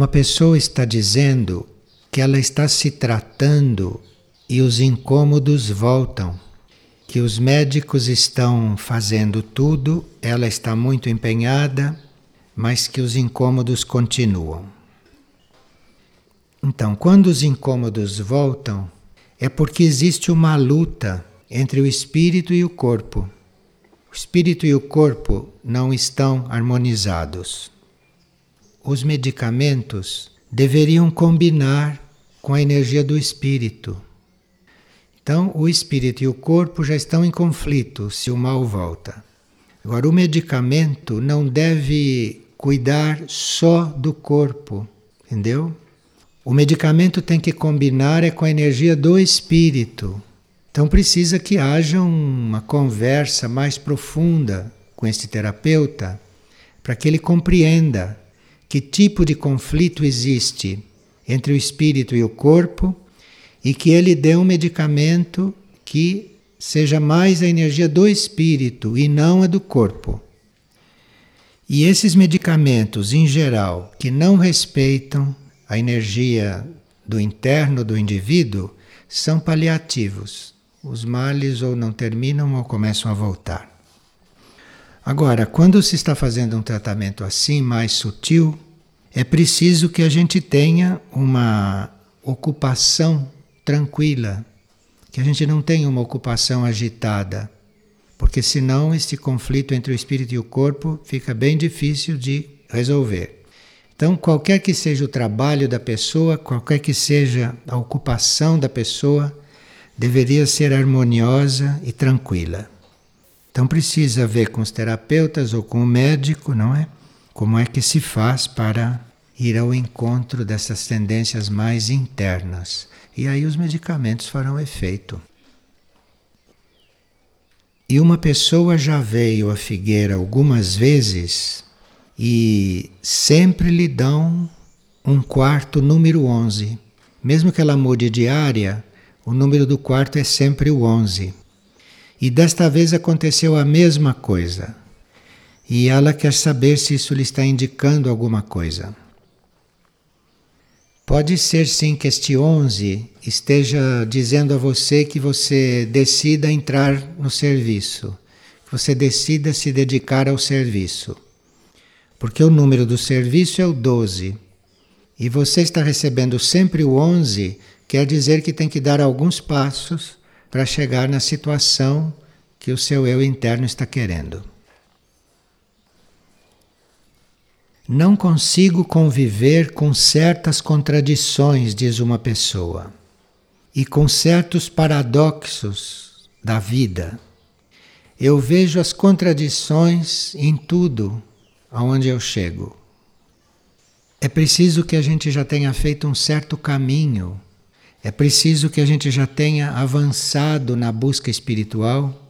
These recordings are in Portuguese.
Uma pessoa está dizendo que ela está se tratando e os incômodos voltam, que os médicos estão fazendo tudo, ela está muito empenhada, mas que os incômodos continuam. Então, quando os incômodos voltam, é porque existe uma luta entre o espírito e o corpo. O espírito e o corpo não estão harmonizados os medicamentos deveriam combinar com a energia do espírito. Então, o espírito e o corpo já estão em conflito se o mal volta. Agora, o medicamento não deve cuidar só do corpo, entendeu? O medicamento tem que combinar é com a energia do espírito. Então precisa que haja uma conversa mais profunda com este terapeuta para que ele compreenda que tipo de conflito existe entre o espírito e o corpo e que ele dê um medicamento que seja mais a energia do espírito e não a do corpo. E esses medicamentos, em geral, que não respeitam a energia do interno do indivíduo, são paliativos. Os males ou não terminam ou começam a voltar. Agora, quando se está fazendo um tratamento assim, mais sutil, é preciso que a gente tenha uma ocupação tranquila, que a gente não tenha uma ocupação agitada, porque senão este conflito entre o espírito e o corpo fica bem difícil de resolver. Então, qualquer que seja o trabalho da pessoa, qualquer que seja a ocupação da pessoa, deveria ser harmoniosa e tranquila. Então precisa ver com os terapeutas ou com o médico, não é? Como é que se faz para ir ao encontro dessas tendências mais internas? E aí os medicamentos farão efeito. E uma pessoa já veio à figueira algumas vezes e sempre lhe dão um quarto número 11. Mesmo que ela mude de área, o número do quarto é sempre o 11. E desta vez aconteceu a mesma coisa. E ela quer saber se isso lhe está indicando alguma coisa. Pode ser sim que este 11 esteja dizendo a você que você decida entrar no serviço, que você decida se dedicar ao serviço. Porque o número do serviço é o 12. E você está recebendo sempre o 11, quer dizer que tem que dar alguns passos para chegar na situação que o seu eu interno está querendo. Não consigo conviver com certas contradições, diz uma pessoa, e com certos paradoxos da vida. Eu vejo as contradições em tudo aonde eu chego. É preciso que a gente já tenha feito um certo caminho é preciso que a gente já tenha avançado na busca espiritual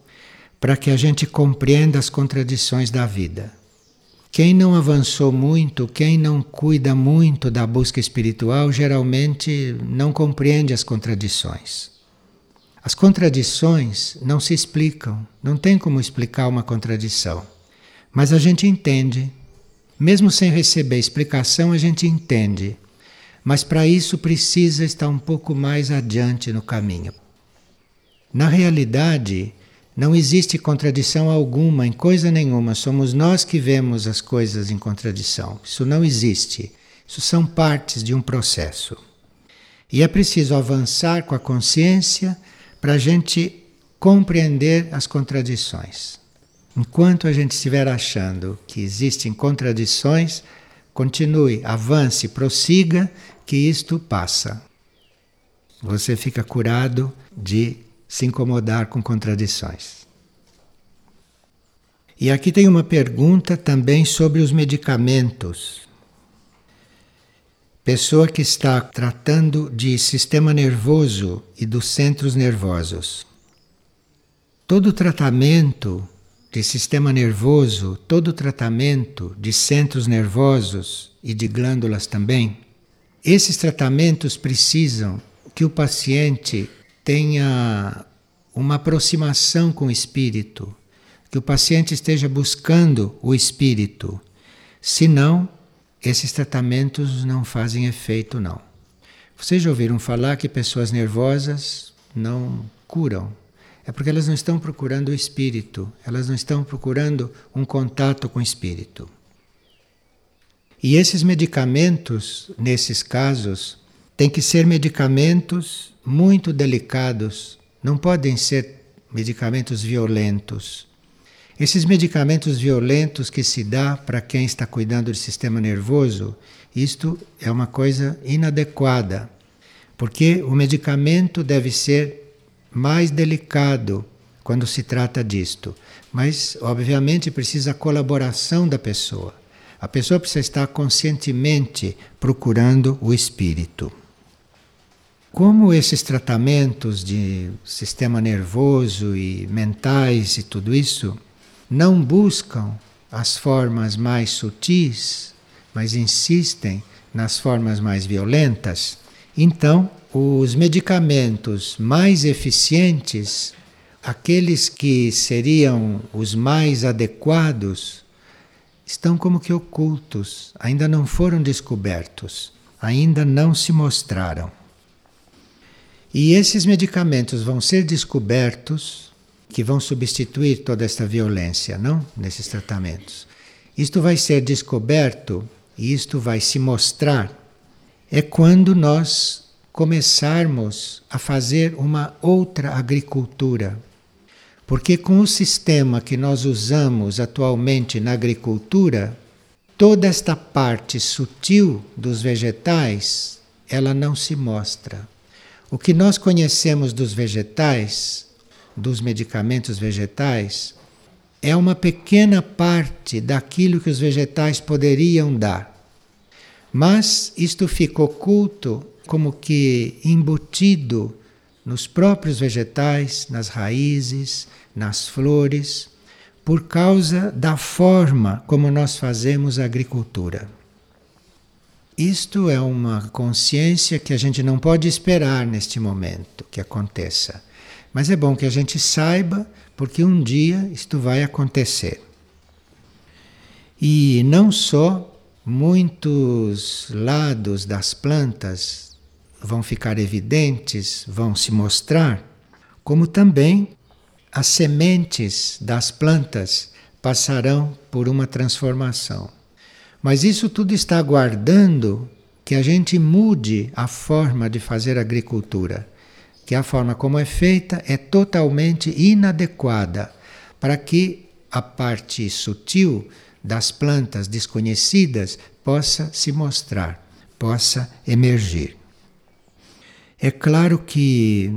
para que a gente compreenda as contradições da vida. Quem não avançou muito, quem não cuida muito da busca espiritual, geralmente não compreende as contradições. As contradições não se explicam, não tem como explicar uma contradição. Mas a gente entende. Mesmo sem receber explicação, a gente entende mas para isso precisa estar um pouco mais adiante no caminho. Na realidade, não existe contradição alguma em coisa nenhuma, somos nós que vemos as coisas em contradição. Isso não existe. Isso são partes de um processo. E é preciso avançar com a consciência para a gente compreender as contradições. Enquanto a gente estiver achando que existem contradições, Continue, avance, prossiga, que isto passa. Você fica curado de se incomodar com contradições. E aqui tem uma pergunta também sobre os medicamentos. Pessoa que está tratando de sistema nervoso e dos centros nervosos. Todo tratamento de sistema nervoso, todo tratamento de centros nervosos e de glândulas também, esses tratamentos precisam que o paciente tenha uma aproximação com o espírito, que o paciente esteja buscando o espírito. Senão, esses tratamentos não fazem efeito, não. Vocês já ouviram falar que pessoas nervosas não curam? É porque elas não estão procurando o espírito, elas não estão procurando um contato com o espírito. E esses medicamentos, nesses casos, têm que ser medicamentos muito delicados, não podem ser medicamentos violentos. Esses medicamentos violentos que se dá para quem está cuidando do sistema nervoso, isto é uma coisa inadequada, porque o medicamento deve ser mais delicado quando se trata disto, mas obviamente precisa a colaboração da pessoa. A pessoa precisa estar conscientemente procurando o espírito. Como esses tratamentos de sistema nervoso e mentais e tudo isso não buscam as formas mais sutis, mas insistem nas formas mais violentas, então os medicamentos mais eficientes, aqueles que seriam os mais adequados, estão como que ocultos, ainda não foram descobertos, ainda não se mostraram. E esses medicamentos vão ser descobertos que vão substituir toda esta violência, não? Nesses tratamentos. Isto vai ser descoberto e isto vai se mostrar é quando nós começarmos a fazer uma outra agricultura. Porque com o sistema que nós usamos atualmente na agricultura, toda esta parte sutil dos vegetais, ela não se mostra. O que nós conhecemos dos vegetais dos medicamentos vegetais é uma pequena parte daquilo que os vegetais poderiam dar. Mas isto fica oculto, como que embutido nos próprios vegetais, nas raízes, nas flores, por causa da forma como nós fazemos a agricultura. Isto é uma consciência que a gente não pode esperar neste momento que aconteça. Mas é bom que a gente saiba, porque um dia isto vai acontecer. E não só muitos lados das plantas vão ficar evidentes, vão se mostrar, como também as sementes das plantas passarão por uma transformação. Mas isso tudo está aguardando que a gente mude a forma de fazer agricultura que a forma como é feita é totalmente inadequada para que a parte sutil das plantas desconhecidas possa se mostrar, possa emergir. É claro que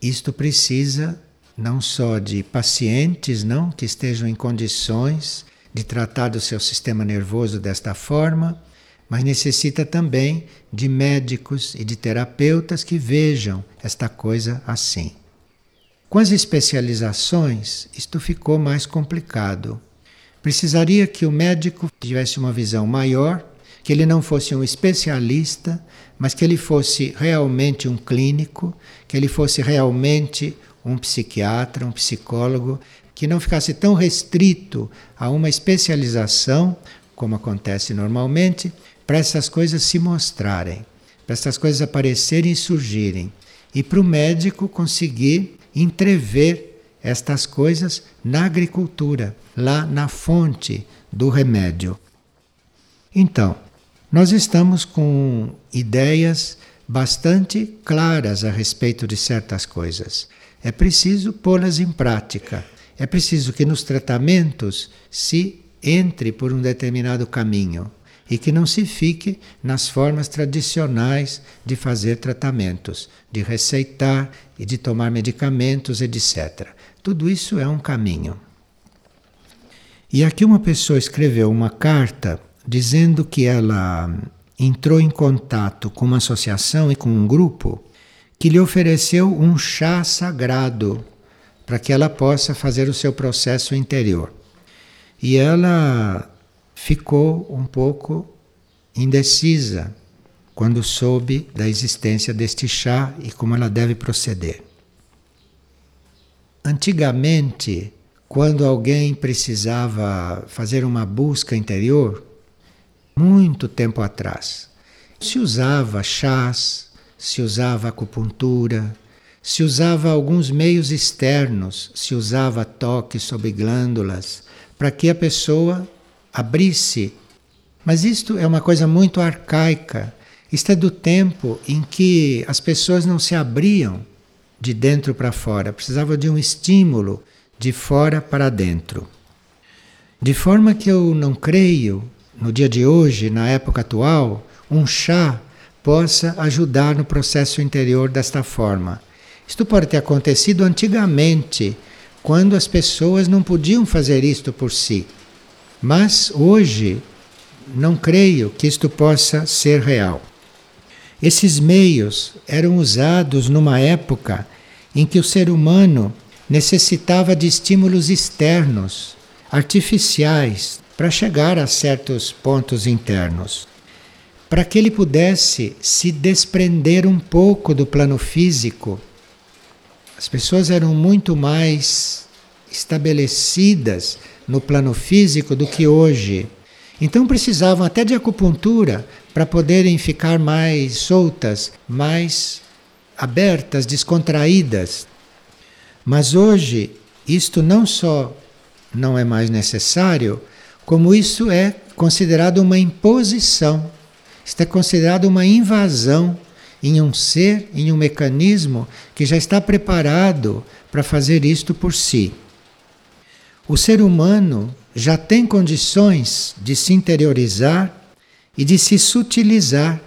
isto precisa não só de pacientes, não que estejam em condições de tratar do seu sistema nervoso desta forma, mas necessita também de médicos e de terapeutas que vejam esta coisa assim. Com as especializações, isto ficou mais complicado. Precisaria que o médico tivesse uma visão maior, que ele não fosse um especialista, mas que ele fosse realmente um clínico, que ele fosse realmente um psiquiatra, um psicólogo, que não ficasse tão restrito a uma especialização, como acontece normalmente, para essas coisas se mostrarem, para essas coisas aparecerem e surgirem, e para o médico conseguir entrever estas coisas na agricultura, lá na fonte do remédio. Então, nós estamos com ideias bastante claras a respeito de certas coisas. É preciso pô-las em prática. É preciso que nos tratamentos se entre por um determinado caminho e que não se fique nas formas tradicionais de fazer tratamentos, de receitar e de tomar medicamentos, etc. Tudo isso é um caminho. E aqui uma pessoa escreveu uma carta dizendo que ela entrou em contato com uma associação e com um grupo que lhe ofereceu um chá sagrado para que ela possa fazer o seu processo interior. E ela ficou um pouco indecisa quando soube da existência deste chá e como ela deve proceder. Antigamente, quando alguém precisava fazer uma busca interior, muito tempo atrás. Se usava chás, se usava acupuntura, se usava alguns meios externos, se usava toque sobre glândulas, para que a pessoa abrisse. Mas isto é uma coisa muito arcaica. Isto é do tempo em que as pessoas não se abriam de dentro para fora, precisava de um estímulo de fora para dentro. De forma que eu não creio, no dia de hoje, na época atual, um chá possa ajudar no processo interior desta forma. Isto pode ter acontecido antigamente, quando as pessoas não podiam fazer isto por si. Mas hoje não creio que isto possa ser real. Esses meios eram usados numa época em que o ser humano necessitava de estímulos externos, artificiais, para chegar a certos pontos internos. Para que ele pudesse se desprender um pouco do plano físico as pessoas eram muito mais estabelecidas no plano físico do que hoje. Então precisavam até de acupuntura para poderem ficar mais soltas, mais abertas, descontraídas. Mas hoje isto não só não é mais necessário, como isso é considerado uma imposição. Isto é considerado uma invasão em um ser, em um mecanismo que já está preparado para fazer isto por si. O ser humano já tem condições de se interiorizar e de se sutilizar.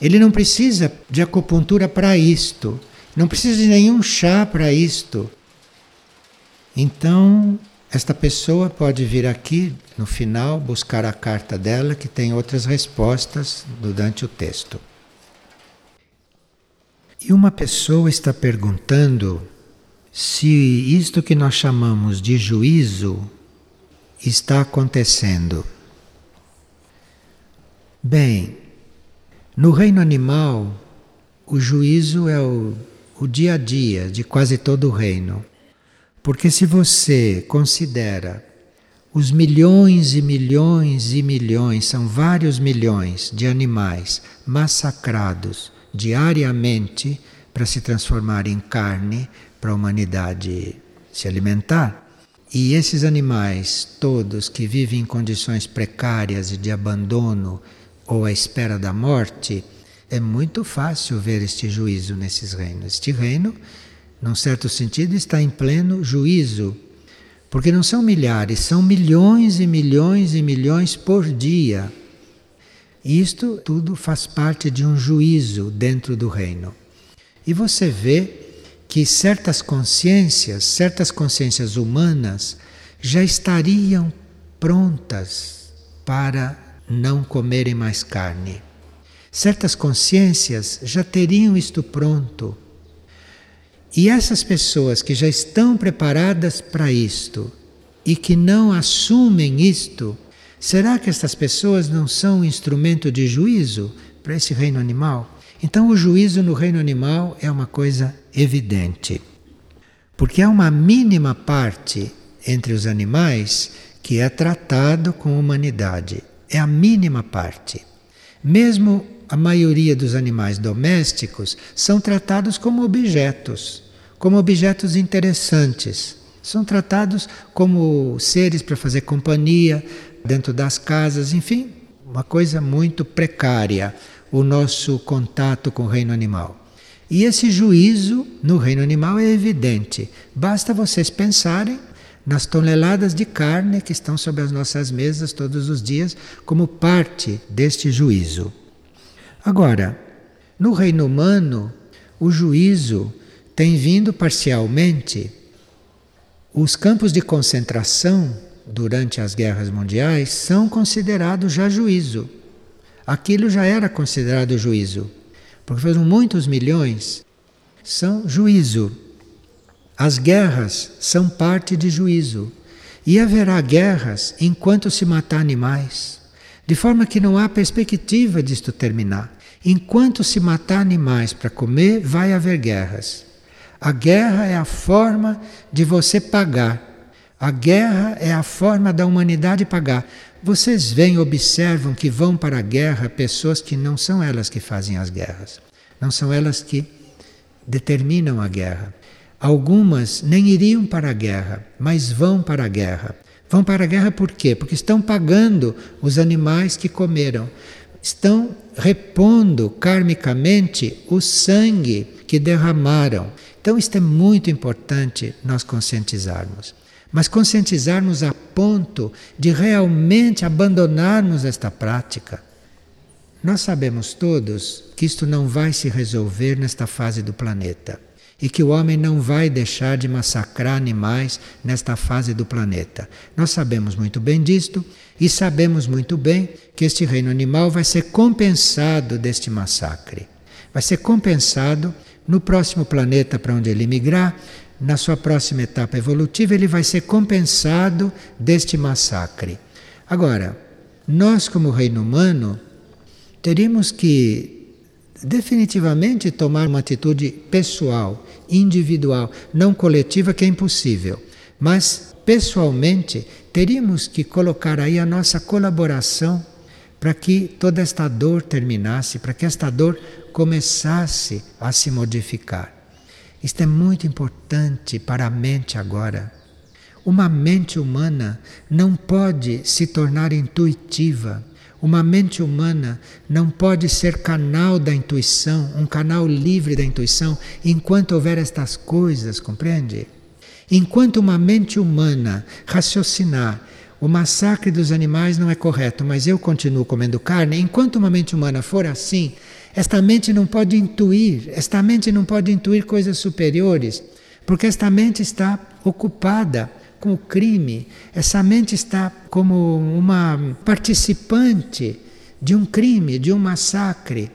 Ele não precisa de acupuntura para isto, não precisa de nenhum chá para isto. Então, esta pessoa pode vir aqui no final buscar a carta dela, que tem outras respostas durante o texto. E uma pessoa está perguntando se isto que nós chamamos de juízo está acontecendo. Bem, no reino animal, o juízo é o, o dia a dia de quase todo o reino. Porque se você considera os milhões e milhões e milhões, são vários milhões de animais massacrados diariamente para se transformar em carne para a humanidade se alimentar. E esses animais todos que vivem em condições precárias de abandono ou à espera da morte, é muito fácil ver este juízo nesses reinos. Este reino, num certo sentido, está em pleno juízo, porque não são milhares, são milhões e milhões e milhões por dia isto tudo faz parte de um juízo dentro do reino. E você vê que certas consciências, certas consciências humanas já estariam prontas para não comerem mais carne. Certas consciências já teriam isto pronto. E essas pessoas que já estão preparadas para isto e que não assumem isto, Será que estas pessoas não são um instrumento de juízo para esse reino animal? Então, o juízo no reino animal é uma coisa evidente. Porque há uma mínima parte entre os animais que é tratado com humanidade. É a mínima parte. Mesmo a maioria dos animais domésticos são tratados como objetos, como objetos interessantes. São tratados como seres para fazer companhia, dentro das casas, enfim, uma coisa muito precária o nosso contato com o reino animal. E esse juízo no reino animal é evidente. Basta vocês pensarem nas toneladas de carne que estão sobre as nossas mesas todos os dias, como parte deste juízo. Agora, no reino humano, o juízo tem vindo parcialmente. Os campos de concentração durante as guerras mundiais são considerados já juízo. Aquilo já era considerado juízo, porque foram muitos milhões, são juízo. As guerras são parte de juízo. E haverá guerras enquanto se matar animais, de forma que não há perspectiva disto terminar. Enquanto se matar animais para comer, vai haver guerras. A guerra é a forma de você pagar A guerra é a forma da humanidade pagar. Vocês veem, observam que vão para a guerra pessoas que não são elas que fazem as guerras, não são elas que determinam a guerra. Algumas nem iriam para a guerra, mas vão para a guerra. Vão para a guerra por quê? Porque estão pagando os animais que comeram. Estão repondo karmicamente o sangue que derramaram. Então, isto é muito importante nós conscientizarmos. Mas conscientizarmos a ponto de realmente abandonarmos esta prática. Nós sabemos todos que isto não vai se resolver nesta fase do planeta e que o homem não vai deixar de massacrar animais nesta fase do planeta. Nós sabemos muito bem disto e sabemos muito bem que este reino animal vai ser compensado deste massacre. Vai ser compensado no próximo planeta para onde ele migrar, na sua próxima etapa evolutiva, ele vai ser compensado deste massacre. Agora, nós, como reino humano, teríamos que definitivamente tomar uma atitude pessoal, individual, não coletiva, que é impossível. Mas, pessoalmente, teríamos que colocar aí a nossa colaboração para que toda esta dor terminasse, para que esta dor começasse a se modificar. Isto é muito importante para a mente agora. Uma mente humana não pode se tornar intuitiva uma mente humana não pode ser canal da intuição, um canal livre da intuição, enquanto houver estas coisas, compreende? Enquanto uma mente humana raciocinar, o massacre dos animais não é correto, mas eu continuo comendo carne, enquanto uma mente humana for assim, esta mente não pode intuir, esta mente não pode intuir coisas superiores, porque esta mente está ocupada com o crime. Essa mente está como uma participante de um crime, de um massacre.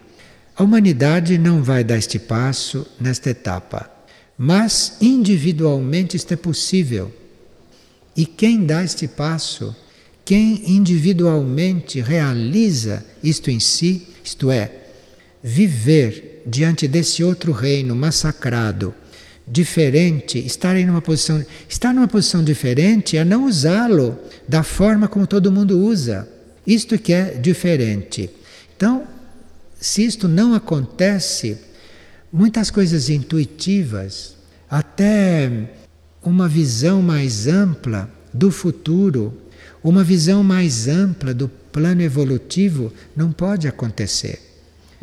A humanidade não vai dar este passo nesta etapa, mas individualmente isto é possível. E quem dá este passo, quem individualmente realiza isto em si, isto é, viver diante desse outro reino massacrado, diferente, estar em uma posição, estar numa posição diferente é não usá-lo da forma como todo mundo usa. Isto que é diferente. Então, se isto não acontece, muitas coisas intuitivas, até uma visão mais ampla do futuro, uma visão mais ampla do plano evolutivo não pode acontecer.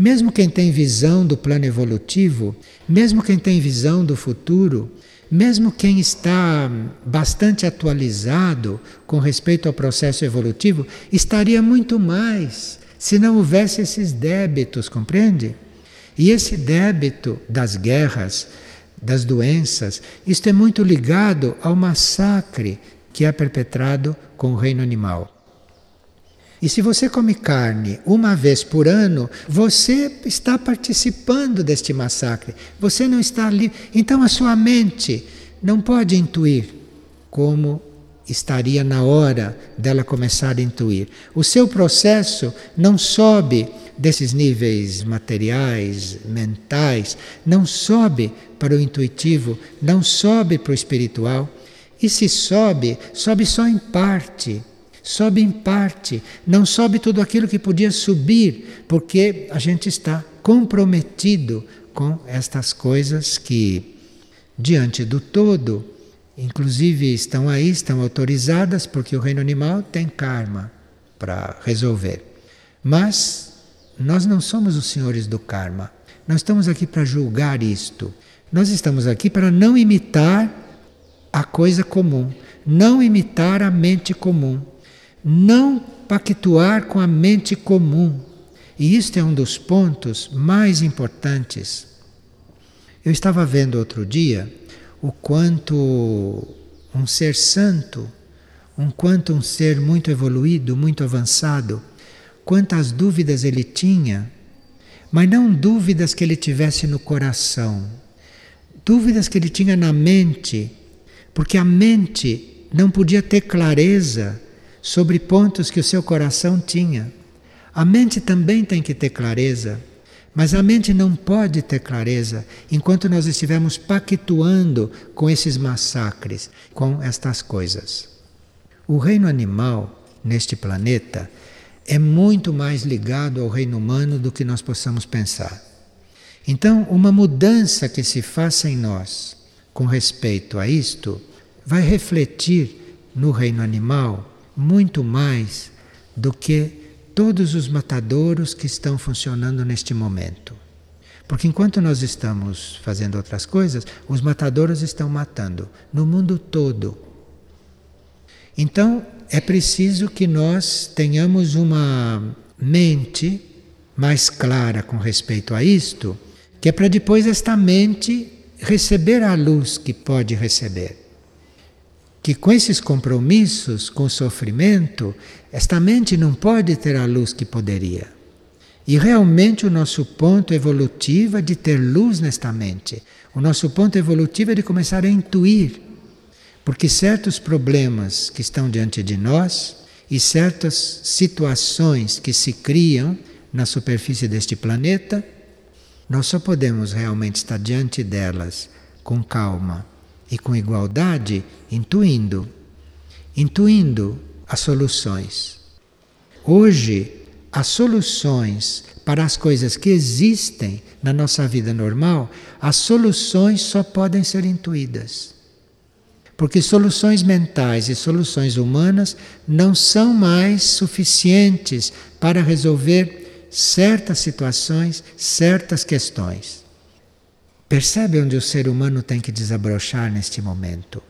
Mesmo quem tem visão do plano evolutivo, mesmo quem tem visão do futuro, mesmo quem está bastante atualizado com respeito ao processo evolutivo, estaria muito mais se não houvesse esses débitos, compreende? E esse débito das guerras, das doenças, isto é muito ligado ao massacre que é perpetrado com o reino animal. E se você come carne uma vez por ano, você está participando deste massacre. Você não está ali. Então a sua mente não pode intuir como estaria na hora dela começar a intuir. O seu processo não sobe desses níveis materiais, mentais, não sobe para o intuitivo, não sobe para o espiritual. E se sobe, sobe só em parte sobe em parte, não sobe tudo aquilo que podia subir, porque a gente está comprometido com estas coisas que, diante do todo, inclusive estão aí, estão autorizadas, porque o reino animal tem karma para resolver. Mas nós não somos os senhores do karma. Nós estamos aqui para julgar isto. Nós estamos aqui para não imitar a coisa comum, não imitar a mente comum não pactuar com a mente comum. E isto é um dos pontos mais importantes. Eu estava vendo outro dia o quanto um ser santo, um quanto um ser muito evoluído, muito avançado, quantas dúvidas ele tinha, mas não dúvidas que ele tivesse no coração, dúvidas que ele tinha na mente, porque a mente não podia ter clareza sobre pontos que o seu coração tinha. A mente também tem que ter clareza, Mas a mente não pode ter clareza enquanto nós estivermos pactuando com esses massacres, com estas coisas. O reino animal neste planeta é muito mais ligado ao reino humano do que nós possamos pensar. Então, uma mudança que se faça em nós com respeito a isto vai refletir no reino animal muito mais do que todos os matadouros que estão funcionando neste momento. Porque enquanto nós estamos fazendo outras coisas, os matadouros estão matando no mundo todo. Então, é preciso que nós tenhamos uma mente mais clara com respeito a isto, que é para depois esta mente receber a luz que pode receber. Que com esses compromissos com o sofrimento, esta mente não pode ter a luz que poderia. E realmente o nosso ponto evolutivo é de ter luz nesta mente. O nosso ponto evolutivo é de começar a intuir porque certos problemas que estão diante de nós e certas situações que se criam na superfície deste planeta, nós só podemos realmente estar diante delas com calma e com igualdade, intuindo, intuindo as soluções. Hoje, as soluções para as coisas que existem na nossa vida normal, as soluções só podem ser intuídas. Porque soluções mentais e soluções humanas não são mais suficientes para resolver certas situações, certas questões. Percebe onde o ser humano tem que desabrochar neste momento?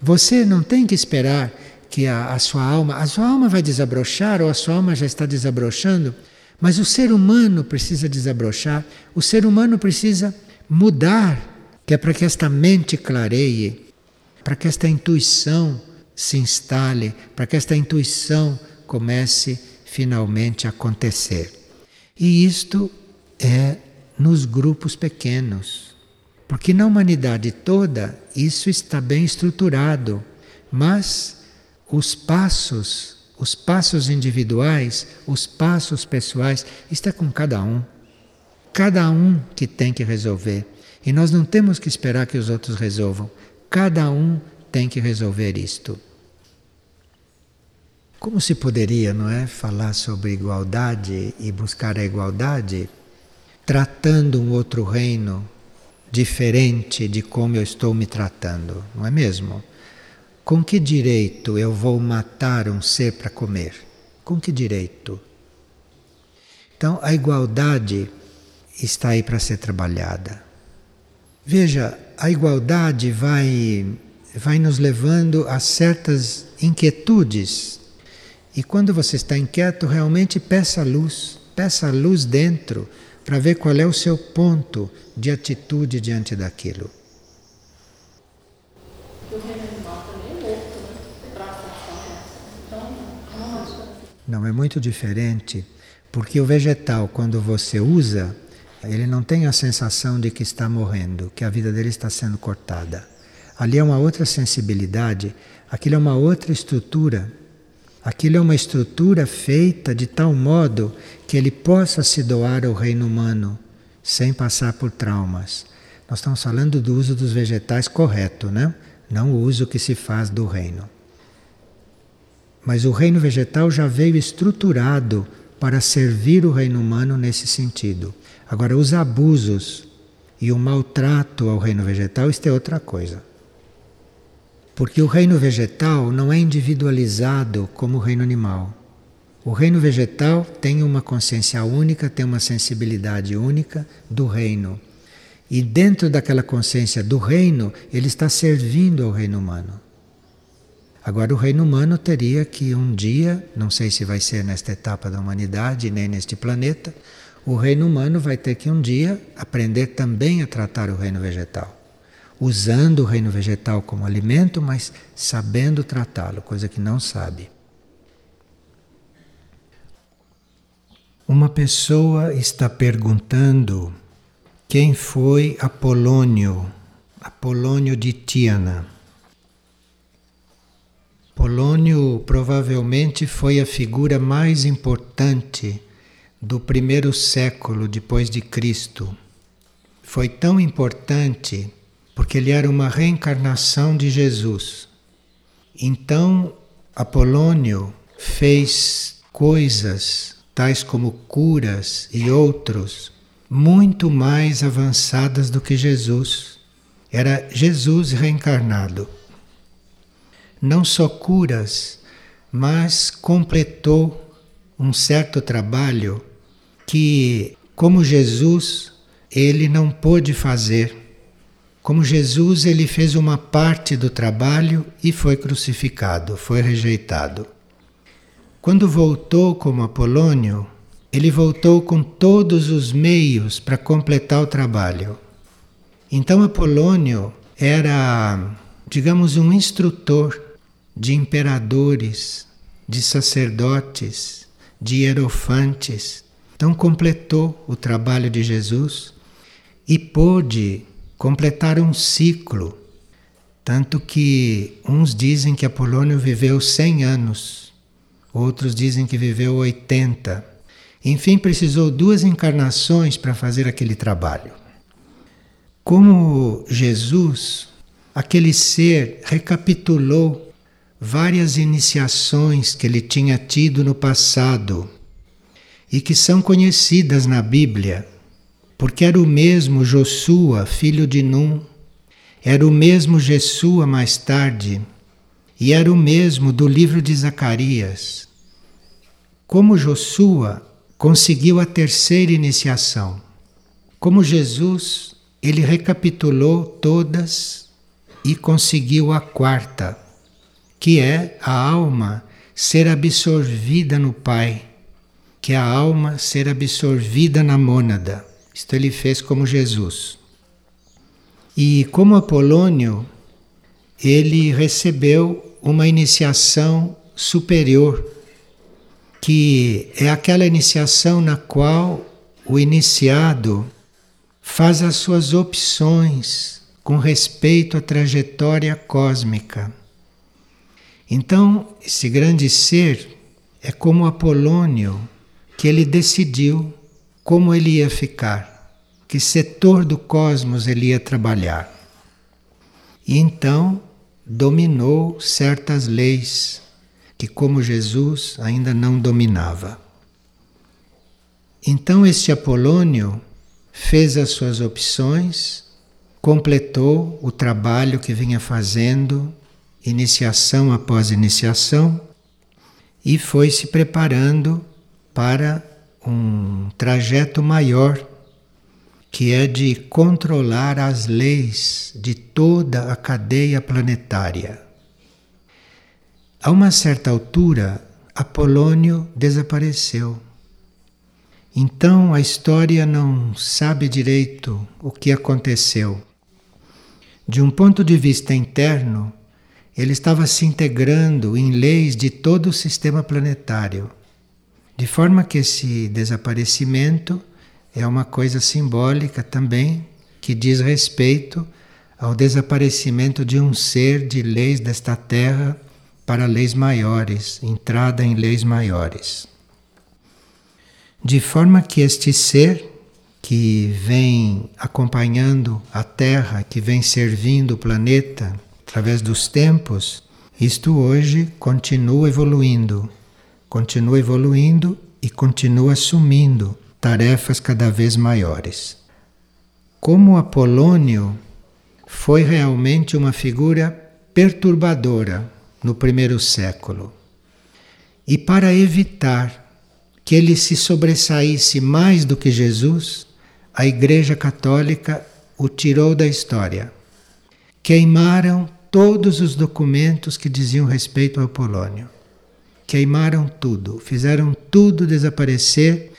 Você não tem que esperar que a, a, sua alma, a sua alma vai desabrochar ou a sua alma já está desabrochando, mas o ser humano precisa desabrochar, o ser humano precisa mudar, que é para que esta mente clareie para que esta intuição se instale, para que esta intuição comece finalmente a acontecer. E isto é nos grupos pequenos. Porque na humanidade toda isso está bem estruturado, mas os passos, os passos individuais, os passos pessoais, está com cada um. Cada um que tem que resolver. E nós não temos que esperar que os outros resolvam. Cada um tem que resolver isto. Como se poderia, não é, falar sobre igualdade e buscar a igualdade tratando um outro reino diferente de como eu estou me tratando, não é mesmo? Com que direito eu vou matar um ser para comer? Com que direito? Então, a igualdade está aí para ser trabalhada. Veja, a igualdade vai, vai nos levando a certas inquietudes. E quando você está inquieto, realmente peça luz, peça luz dentro, para ver qual é o seu ponto de atitude diante daquilo. Não, é muito diferente, porque o vegetal, quando você usa, ele não tem a sensação de que está morrendo, que a vida dele está sendo cortada. Ali é uma outra sensibilidade, aquilo é uma outra estrutura. Aquilo é uma estrutura feita de tal modo que ele possa se doar ao reino humano sem passar por traumas. Nós estamos falando do uso dos vegetais correto, né? não o uso que se faz do reino. Mas o reino vegetal já veio estruturado para servir o reino humano nesse sentido. Agora, os abusos e o maltrato ao reino vegetal, isto é outra coisa. Porque o reino vegetal não é individualizado como o reino animal. O reino vegetal tem uma consciência única, tem uma sensibilidade única do reino. E dentro daquela consciência do reino, ele está servindo ao reino humano. Agora, o reino humano teria que um dia, não sei se vai ser nesta etapa da humanidade, nem neste planeta, o reino humano vai ter que um dia aprender também a tratar o reino vegetal. Usando o reino vegetal como alimento, mas sabendo tratá-lo, coisa que não sabe. Uma pessoa está perguntando quem foi Apolônio, Apolônio de Tiana. Polônio provavelmente foi a figura mais importante do primeiro século depois de Cristo. Foi tão importante porque ele era uma reencarnação de Jesus. Então, Apolônio fez coisas tais como curas e outros muito mais avançadas do que Jesus. Era Jesus reencarnado. Não só curas, mas completou um certo trabalho que, como Jesus, ele não pôde fazer. Como Jesus, ele fez uma parte do trabalho e foi crucificado, foi rejeitado. Quando voltou como Apolônio, ele voltou com todos os meios para completar o trabalho. Então Apolônio era, digamos, um instrutor de imperadores, de sacerdotes, de hierofantes. Então completou o trabalho de Jesus e pôde completar um ciclo. Tanto que uns dizem que Apolônio viveu 100 anos, outros dizem que viveu 80. Enfim, precisou duas encarnações para fazer aquele trabalho. Como Jesus, aquele ser recapitulou várias iniciações que ele tinha tido no passado e que são conhecidas na Bíblia, porque era o mesmo Josua, filho de Num, era o mesmo Jesua mais tarde, e era o mesmo do livro de Zacarias. Como Josua conseguiu a terceira iniciação, como Jesus, ele recapitulou todas e conseguiu a quarta que é a alma ser absorvida no Pai, que é a alma ser absorvida na mônada. Isto ele fez como Jesus. E como Apolônio, ele recebeu uma iniciação superior, que é aquela iniciação na qual o iniciado faz as suas opções com respeito à trajetória cósmica. Então, esse grande ser é como Apolônio, que ele decidiu como ele ia ficar, que setor do cosmos ele ia trabalhar. E então dominou certas leis que, como Jesus, ainda não dominava. Então, este Apolônio fez as suas opções, completou o trabalho que vinha fazendo iniciação após iniciação, e foi se preparando para um trajeto maior, que é de controlar as leis de toda a cadeia planetária. A uma certa altura, Apolônio desapareceu. Então a história não sabe direito o que aconteceu. De um ponto de vista interno, ele estava se integrando em leis de todo o sistema planetário. De forma que esse desaparecimento é uma coisa simbólica também, que diz respeito ao desaparecimento de um ser de leis desta terra para leis maiores, entrada em leis maiores. De forma que este ser que vem acompanhando a Terra, que vem servindo o planeta, através dos tempos, isto hoje continua evoluindo, continua evoluindo e continua assumindo tarefas cada vez maiores. Como Apolônio foi realmente uma figura perturbadora no primeiro século. E para evitar que ele se sobressaísse mais do que Jesus, a Igreja Católica o tirou da história. Queimaram todos os documentos que diziam respeito ao Polônio. Queimaram tudo, fizeram tudo desaparecer,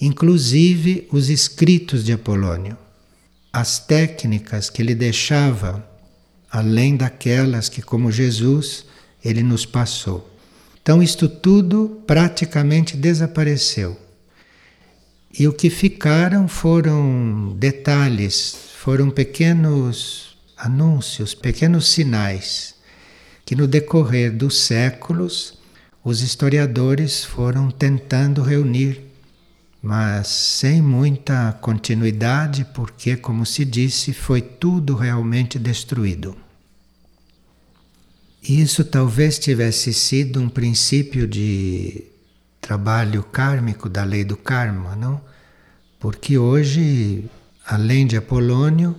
inclusive os escritos de Apolônio. As técnicas que ele deixava, além daquelas que, como Jesus, ele nos passou. Então, isto tudo praticamente desapareceu. E o que ficaram foram detalhes, foram pequenos anúncios, pequenos sinais que no decorrer dos séculos os historiadores foram tentando reunir, mas sem muita continuidade, porque, como se disse, foi tudo realmente destruído. Isso talvez tivesse sido um princípio de trabalho kármico da lei do karma, não? Porque hoje, além de Apolônio,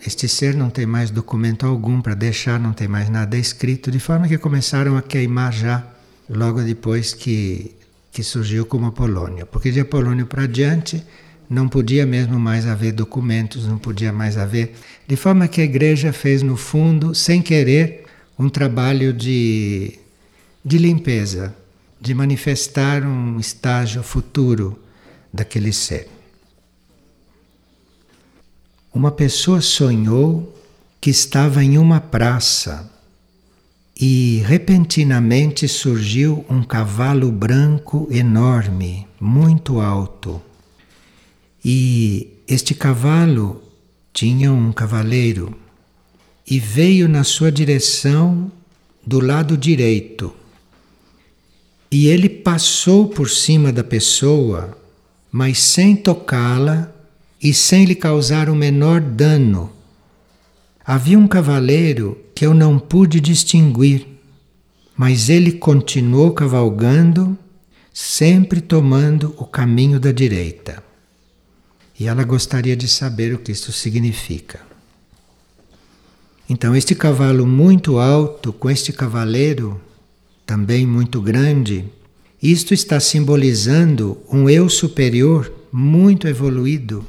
este ser não tem mais documento algum para deixar, não tem mais nada escrito, de forma que começaram a queimar já logo depois que, que surgiu como Apolônio. Porque de Apolônio para diante não podia mesmo mais haver documentos, não podia mais haver. De forma que a igreja fez, no fundo, sem querer, um trabalho de, de limpeza, de manifestar um estágio futuro daquele ser. Uma pessoa sonhou que estava em uma praça e repentinamente surgiu um cavalo branco enorme, muito alto. E este cavalo tinha um cavaleiro e veio na sua direção do lado direito. E ele passou por cima da pessoa, mas sem tocá-la e sem lhe causar o menor dano. Havia um cavaleiro que eu não pude distinguir, mas ele continuou cavalgando, sempre tomando o caminho da direita. E ela gostaria de saber o que isso significa. Então, este cavalo muito alto, com este cavaleiro também muito grande, isto está simbolizando um eu superior muito evoluído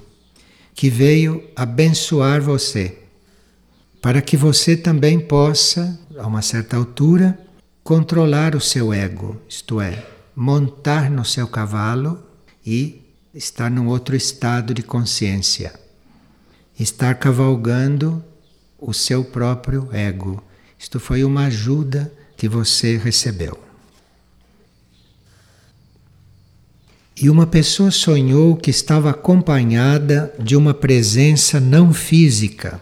que veio abençoar você, para que você também possa, a uma certa altura, controlar o seu ego, isto é, montar no seu cavalo e estar num outro estado de consciência. Estar cavalgando o seu próprio ego. Isto foi uma ajuda que você recebeu. E uma pessoa sonhou que estava acompanhada de uma presença não física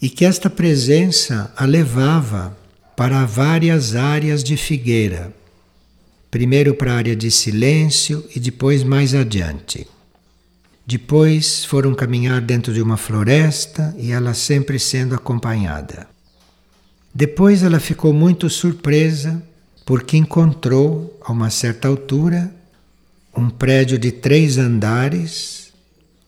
e que esta presença a levava para várias áreas de figueira. Primeiro para a área de silêncio e depois mais adiante. Depois foram caminhar dentro de uma floresta e ela sempre sendo acompanhada. Depois ela ficou muito surpresa porque encontrou, a uma certa altura, um prédio de três andares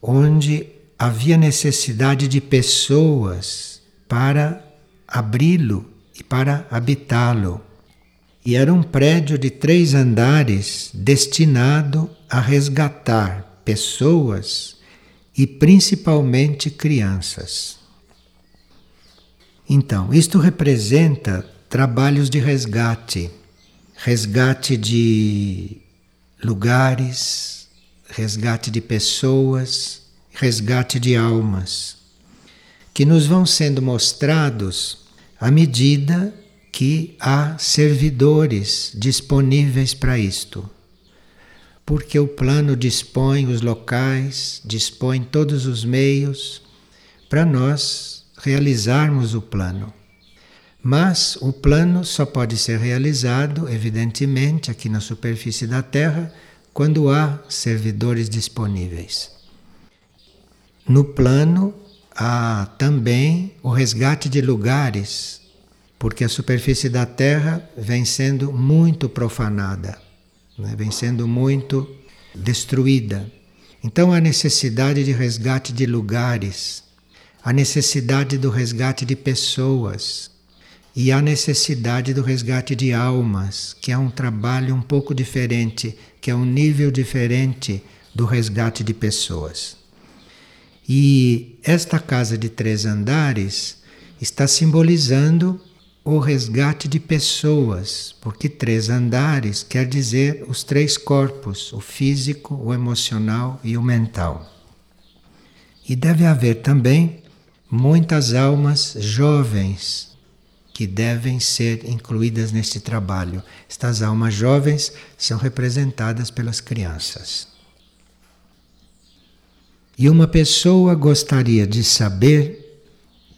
onde havia necessidade de pessoas para abri-lo e para habitá-lo. E era um prédio de três andares destinado a resgatar pessoas e principalmente crianças. Então, isto representa trabalhos de resgate, resgate de lugares, resgate de pessoas, resgate de almas, que nos vão sendo mostrados à medida que há servidores disponíveis para isto porque o plano dispõe os locais, dispõe todos os meios para nós realizarmos o plano. Mas o plano só pode ser realizado, evidentemente, aqui na superfície da Terra, quando há servidores disponíveis. No plano há também o resgate de lugares, porque a superfície da Terra vem sendo muito profanada né, vem sendo muito destruída. Então, a necessidade de resgate de lugares, a necessidade do resgate de pessoas e a necessidade do resgate de almas, que é um trabalho um pouco diferente, que é um nível diferente do resgate de pessoas. E esta casa de três andares está simbolizando o resgate de pessoas, porque três andares quer dizer os três corpos: o físico, o emocional e o mental. E deve haver também muitas almas jovens que devem ser incluídas neste trabalho. Estas almas jovens são representadas pelas crianças. E uma pessoa gostaria de saber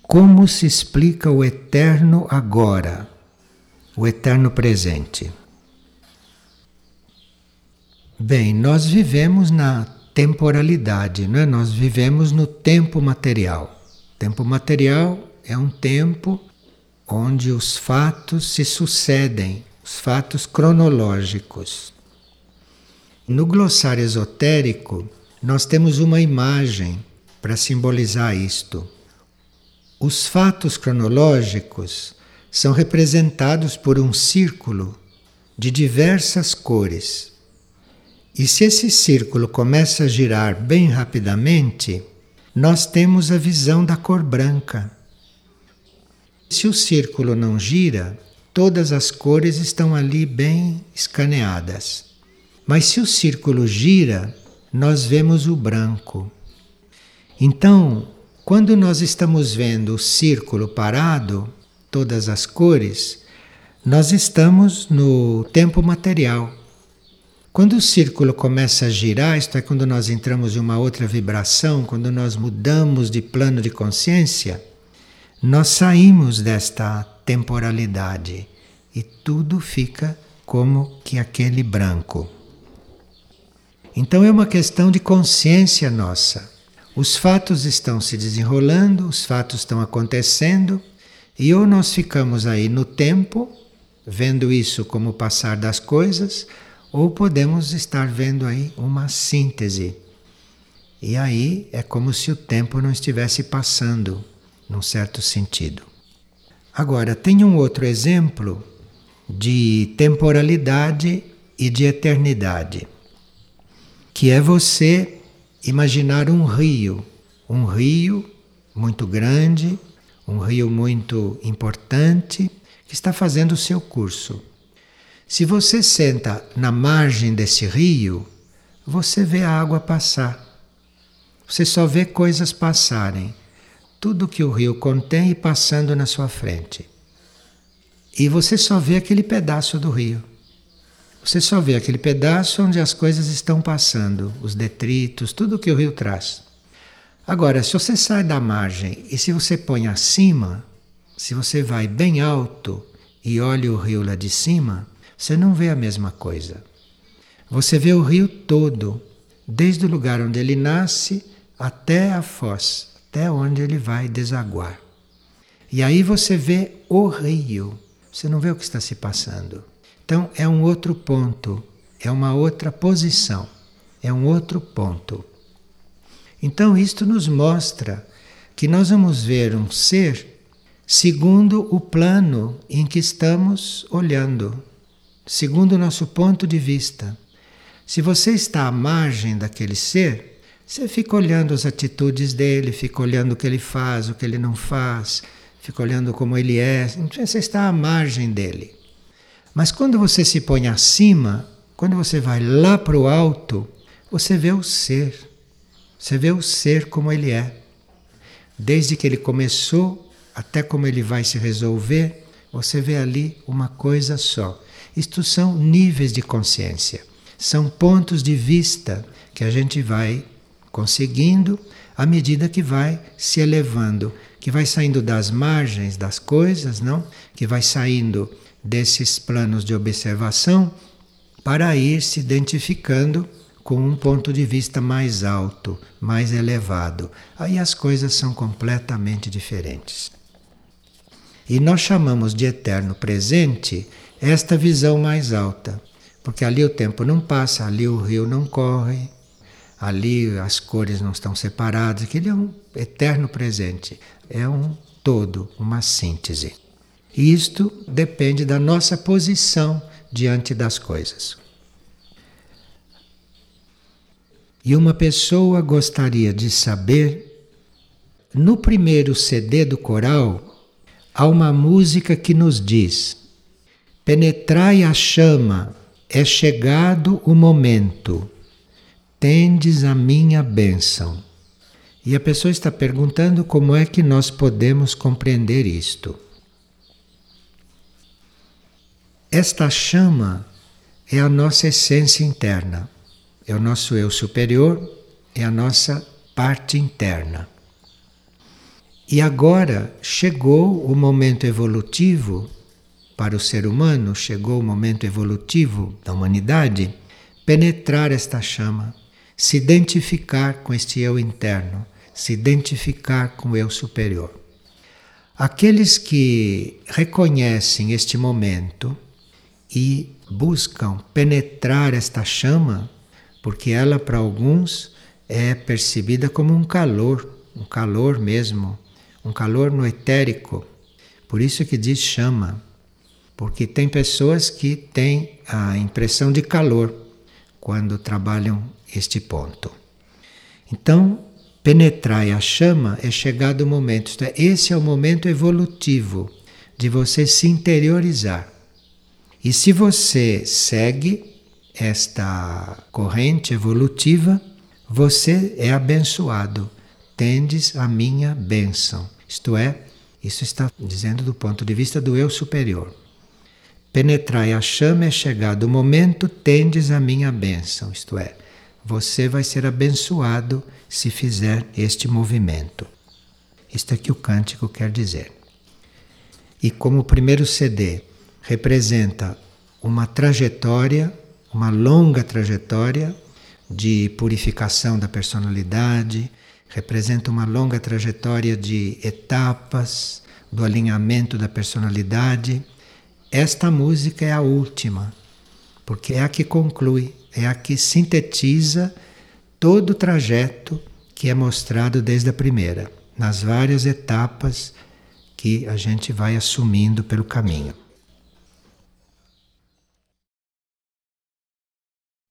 como se explica o eterno agora, o eterno presente? Bem, nós vivemos na temporalidade, não é? Nós vivemos no tempo material. Tempo material é um tempo onde os fatos se sucedem, os fatos cronológicos. No glossário esotérico, nós temos uma imagem para simbolizar isto. Os fatos cronológicos são representados por um círculo de diversas cores. E se esse círculo começa a girar bem rapidamente, nós temos a visão da cor branca. Se o círculo não gira, todas as cores estão ali bem escaneadas. Mas se o círculo gira, nós vemos o branco. Então, quando nós estamos vendo o círculo parado, todas as cores, nós estamos no tempo material. Quando o círculo começa a girar, isto é, quando nós entramos em uma outra vibração, quando nós mudamos de plano de consciência, nós saímos desta temporalidade e tudo fica como que aquele branco. Então é uma questão de consciência nossa. Os fatos estão se desenrolando, os fatos estão acontecendo, e ou nós ficamos aí no tempo, vendo isso como o passar das coisas, ou podemos estar vendo aí uma síntese. E aí é como se o tempo não estivesse passando, num certo sentido. Agora, tem um outro exemplo de temporalidade e de eternidade, que é você imaginar um rio, um rio muito grande, um rio muito importante que está fazendo o seu curso. Se você senta na margem desse rio, você vê a água passar. Você só vê coisas passarem. Tudo que o rio contém passando na sua frente. E você só vê aquele pedaço do rio. Você só vê aquele pedaço onde as coisas estão passando, os detritos, tudo que o rio traz. Agora, se você sai da margem e se você põe acima, se você vai bem alto e olha o rio lá de cima, você não vê a mesma coisa. Você vê o rio todo, desde o lugar onde ele nasce até a foz, até onde ele vai desaguar. E aí você vê o rio, você não vê o que está se passando. Então é um outro ponto, é uma outra posição, é um outro ponto. Então isto nos mostra que nós vamos ver um ser segundo o plano em que estamos olhando segundo o nosso ponto de vista. Se você está à margem daquele ser, você fica olhando as atitudes dele, fica olhando o que ele faz, o que ele não faz, fica olhando como ele é. Então, você está à margem dele. Mas quando você se põe acima, quando você vai lá para o alto, você vê o ser. Você vê o ser como ele é. Desde que ele começou até como ele vai se resolver, você vê ali uma coisa só. Isto são níveis de consciência, são pontos de vista que a gente vai conseguindo à medida que vai se elevando, que vai saindo das margens das coisas, não? Que vai saindo desses planos de observação para ir se identificando com um ponto de vista mais alto, mais elevado. Aí as coisas são completamente diferentes. E nós chamamos de eterno presente esta visão mais alta, porque ali o tempo não passa, ali o rio não corre, ali as cores não estão separadas, aquele é um eterno presente, é um todo, uma síntese. Isto depende da nossa posição diante das coisas. E uma pessoa gostaria de saber, no primeiro CD do coral, há uma música que nos diz: Penetrai a chama, é chegado o momento, tendes a minha bênção. E a pessoa está perguntando como é que nós podemos compreender isto. Esta chama é a nossa essência interna, é o nosso eu superior, é a nossa parte interna. E agora chegou o momento evolutivo para o ser humano, chegou o momento evolutivo da humanidade, penetrar esta chama, se identificar com este eu interno, se identificar com o eu superior. Aqueles que reconhecem este momento e buscam penetrar esta chama, porque ela para alguns é percebida como um calor, um calor mesmo, um calor no etérico. Por isso que diz chama, porque tem pessoas que têm a impressão de calor quando trabalham este ponto. Então, penetrar a chama é chegado o momento, é, esse é o momento evolutivo de você se interiorizar. E se você segue esta corrente evolutiva, você é abençoado, tendes a minha bênção. Isto é, isso está dizendo do ponto de vista do eu superior. Penetrai a chama é chegado o momento, tendes a minha bênção. Isto é, você vai ser abençoado se fizer este movimento. Isto é que o cântico quer dizer. E como o primeiro CD representa uma trajetória, uma longa trajetória de purificação da personalidade, representa uma longa trajetória de etapas do alinhamento da personalidade. Esta música é a última, porque é a que conclui, é a que sintetiza todo o trajeto que é mostrado desde a primeira, nas várias etapas que a gente vai assumindo pelo caminho.